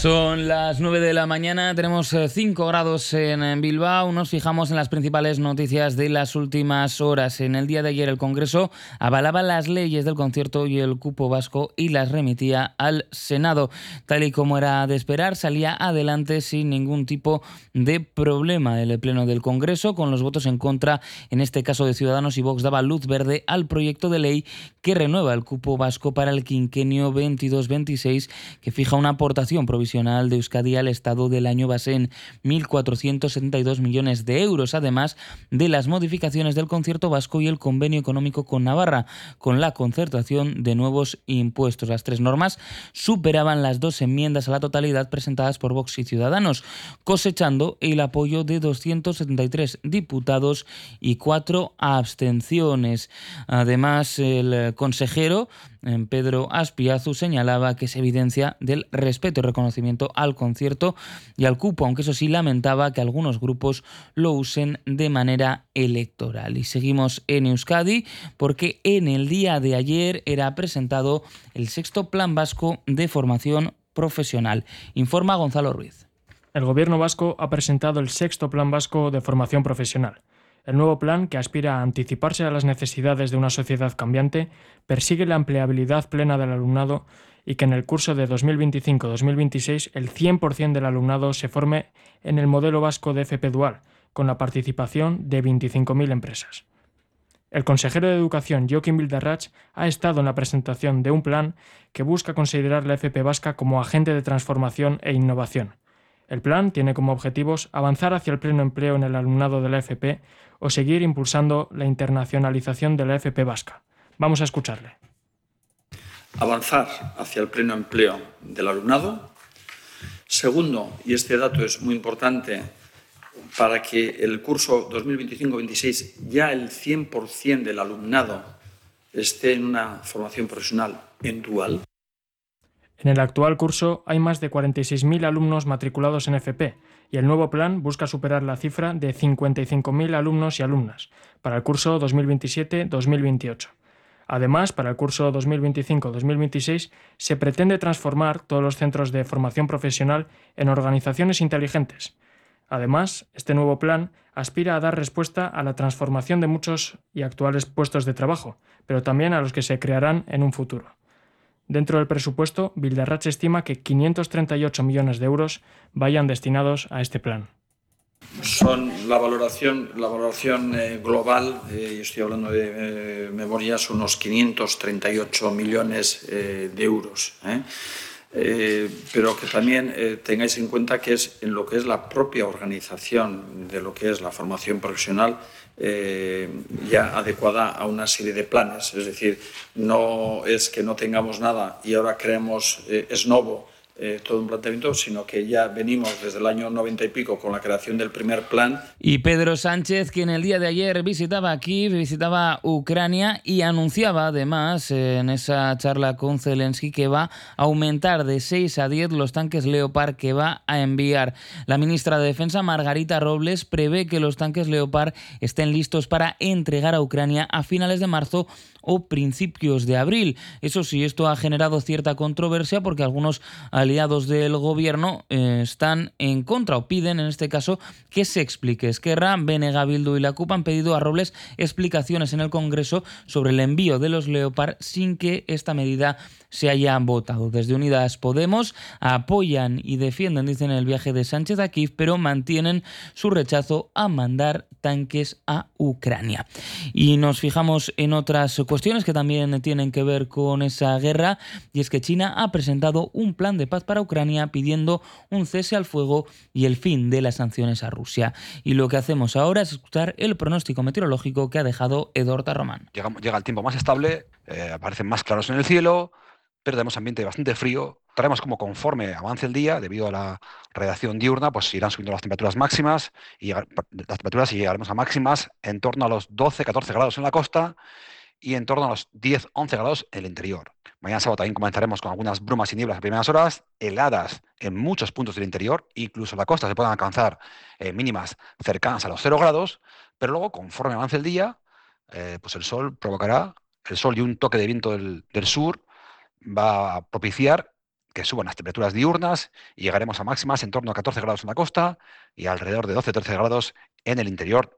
Son las 9 de la mañana, tenemos 5 eh, grados en Bilbao. Nos fijamos en las principales noticias de las últimas horas. En el día de ayer el Congreso avalaba las leyes del concierto y el cupo vasco y las remitía al Senado. Tal y como era de esperar, salía adelante sin ningún tipo de problema. El Pleno del Congreso, con los votos en contra, en este caso de Ciudadanos y Vox, daba luz verde al proyecto de ley que renueva el cupo vasco para el quinquenio 22-26, que fija una aportación provisional de Euskadi al Estado del año base en 1.472 millones de euros, además de las modificaciones del concierto vasco y el convenio económico con Navarra, con la concertación de nuevos impuestos. Las tres normas superaban las dos enmiendas a la totalidad presentadas por Vox y Ciudadanos, cosechando el apoyo de 273 diputados y cuatro abstenciones. Además, el consejero Pedro Aspiazu señalaba que es evidencia del respeto y reconocimiento al concierto y al cupo, aunque eso sí lamentaba que algunos grupos lo usen de manera electoral. Y seguimos en Euskadi porque en el día de ayer era presentado el sexto Plan Vasco de Formación Profesional. Informa Gonzalo Ruiz. El Gobierno vasco ha presentado el sexto Plan Vasco de Formación Profesional. El nuevo plan, que aspira a anticiparse a las necesidades de una sociedad cambiante, persigue la empleabilidad plena del alumnado y que en el curso de 2025-2026 el 100% del alumnado se forme en el modelo vasco de FP Dual, con la participación de 25.000 empresas. El consejero de Educación, Joaquín Bilderrach, ha estado en la presentación de un plan que busca considerar la FP vasca como agente de transformación e innovación. El plan tiene como objetivos avanzar hacia el pleno empleo en el alumnado de la FP o seguir impulsando la internacionalización de la FP vasca. Vamos a escucharle. Avanzar hacia el pleno empleo del alumnado. Segundo, y este dato es muy importante, para que el curso 2025-26 ya el 100% del alumnado esté en una formación profesional en dual. En el actual curso hay más de 46.000 alumnos matriculados en FP y el nuevo plan busca superar la cifra de 55.000 alumnos y alumnas para el curso 2027-2028. Además, para el curso 2025-2026 se pretende transformar todos los centros de formación profesional en organizaciones inteligentes. Además, este nuevo plan aspira a dar respuesta a la transformación de muchos y actuales puestos de trabajo, pero también a los que se crearán en un futuro. Dentro del presupuesto, Bilderratz estima que 538 millones de euros vayan destinados a este plan. Son la valoración, la valoración eh, global, eh, estoy hablando de eh, memoria, son unos 538 millones de euros. Pero que también tengáis en cuenta que es en lo que es la propia organización de lo que es la formación profesional, eh, ya adecuada a una serie de planes. Es decir, no es que no tengamos nada y ahora creemos eh, es nuevo eh, todo un planteamiento, sino que ya venimos desde el año 90 y pico con la creación del primer plan. Y Pedro Sánchez, quien el día de ayer visitaba aquí, visitaba Ucrania y anunciaba además en esa charla con Zelensky que va a aumentar de 6 a 10 los tanques Leopard que va a enviar. La ministra de Defensa, Margarita Robles, prevé que los tanques Leopard estén listos para entregar a Ucrania a finales de marzo o principios de abril. Eso sí, esto ha generado cierta controversia porque algunos aliados del gobierno eh, están en contra o piden en este caso que se explique. Esquerra, Benega Bildu y la CUP han pedido a Robles explicaciones en el Congreso sobre el envío de los Leopard sin que esta medida se hayan votado. Desde Unidas Podemos apoyan y defienden, dicen, el viaje de Sánchez a Kiev, pero mantienen su rechazo a mandar tanques a Ucrania. Y nos fijamos en otras cuestiones que también tienen que ver con esa guerra, y es que China ha presentado un plan de paz para Ucrania pidiendo un cese al fuego y el fin de las sanciones a Rusia. Y lo que hacemos ahora es escuchar el pronóstico meteorológico que ha dejado Edorta Román. Llega, el tiempo más estable, eh, aparecen más claros en el cielo, pero tenemos ambiente bastante frío. Traemos como conforme avance el día, debido a la radiación diurna, pues irán subiendo las temperaturas máximas y las temperaturas y llegaremos a máximas en torno a los 12-14 grados en la costa y en torno a los 10-11 grados en el interior. Mañana sábado también comenzaremos con algunas brumas y nieblas a primeras horas, heladas en muchos puntos del interior, incluso en la costa se pueden alcanzar eh, mínimas cercanas a los 0 grados, pero luego, conforme avance el día, eh, pues el sol provocará, el sol y un toque de viento del, sur va a propiciar que suban las temperaturas diurnas y llegaremos a máximas en torno a 14 grados en la costa y alrededor de 12-13 grados en el interior.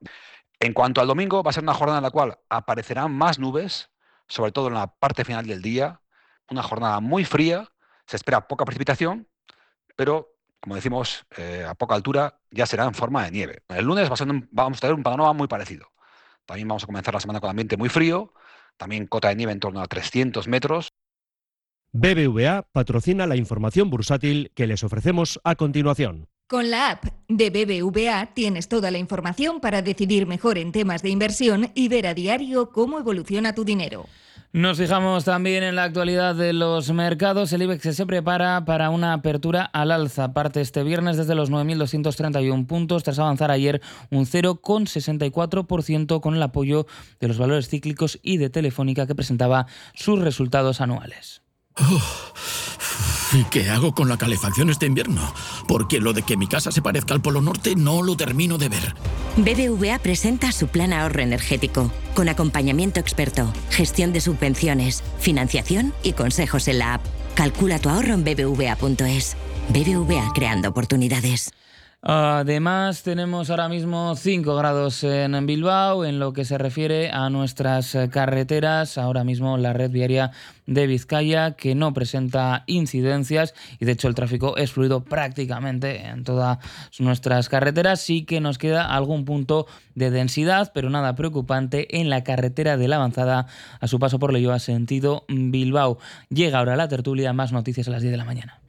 En cuanto al domingo, va a ser una jornada en la cual aparecerán más nubes, sobre todo en la parte final del día, una jornada muy fría, se espera poca precipitación, pero como decimos, eh, a poca altura ya será en forma de nieve. El lunes vamos a tener un panorama muy parecido. También vamos a comenzar la semana con ambiente muy frío, también cota de nieve en torno a 300 metros. BBVA patrocina la información bursátil que les ofrecemos a continuación. Con la app de BBVA tienes toda la información para decidir mejor en temas de inversión y ver a diario cómo evoluciona tu dinero. Nos fijamos también en la actualidad de los mercados. El IBEX se prepara para una apertura al alza. Parte este viernes desde los 9.231 puntos, tras avanzar ayer un 0,64% con el apoyo de los valores cíclicos y de Telefónica que presentaba sus resultados anuales. ¿Y qué hago con la calefacción este invierno? Porque lo de que mi casa se parezca al Polo Norte no lo termino de ver. BBVA presenta su plan ahorro energético, con acompañamiento experto, gestión de subvenciones, financiación y consejos en la app. Calcula tu ahorro en bbva.es. BBVA creando oportunidades. Además, tenemos ahora mismo 5 grados en Bilbao en lo que se refiere a nuestras carreteras. Ahora mismo la red viaria de Vizcaya que no presenta incidencias y de hecho el tráfico es fluido prácticamente en todas nuestras carreteras. Sí que nos queda algún punto de densidad, pero nada preocupante en la carretera de la avanzada a su paso por Leyoa sentido Bilbao. Llega ahora la tertulia, más noticias a las 10 de la mañana.